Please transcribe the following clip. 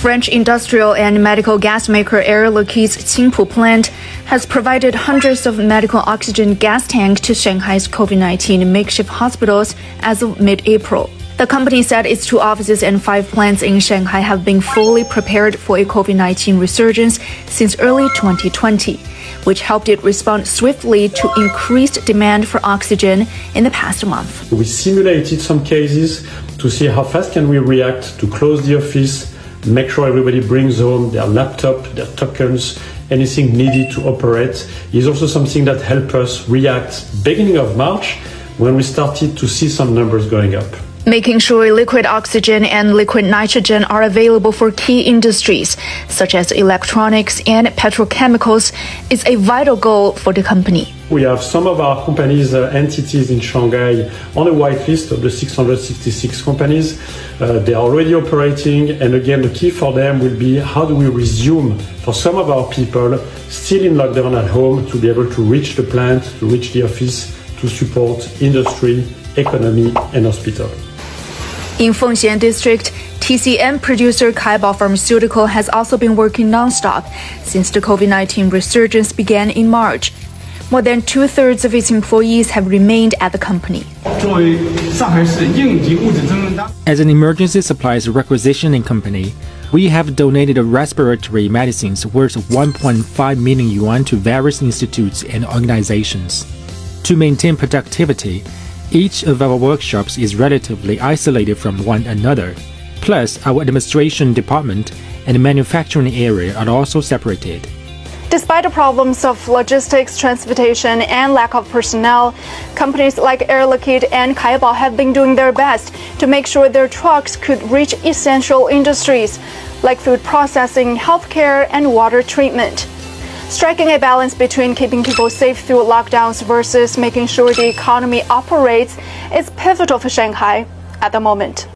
French industrial and medical gas maker Air Liquide's Qingpu plant has provided hundreds of medical oxygen gas tanks to Shanghai's COVID 19 makeshift hospitals as of mid April. The company said its two offices and five plants in Shanghai have been fully prepared for a COVID 19 resurgence since early 2020, which helped it respond swiftly to increased demand for oxygen in the past month. We simulated some cases to see how fast can we react to close the office, make sure everybody brings home their laptop, their tokens, anything needed to operate is also something that helped us react beginning of March when we started to see some numbers going up. Making sure liquid oxygen and liquid nitrogen are available for key industries, such as electronics and petrochemicals, is a vital goal for the company. We have some of our companies, uh, entities in Shanghai on a whitelist of the 666 companies. Uh, they are already operating, and again, the key for them will be how do we resume for some of our people still in lockdown at home to be able to reach the plant, to reach the office, to support industry, economy, and hospital. In Fengxian District, TCM producer Kaibao Pharmaceutical has also been working nonstop since the COVID 19 resurgence began in March. More than two thirds of its employees have remained at the company. As an emergency supplies requisitioning company, we have donated respiratory medicines worth 1.5 million yuan to various institutes and organizations. To maintain productivity, each of our workshops is relatively isolated from one another. Plus, our administration department and manufacturing area are also separated. Despite the problems of logistics, transportation, and lack of personnel, companies like Air Liquide and Kaibao have been doing their best to make sure their trucks could reach essential industries like food processing, healthcare, and water treatment. Striking a balance between keeping people safe through lockdowns versus making sure the economy operates is pivotal for Shanghai at the moment.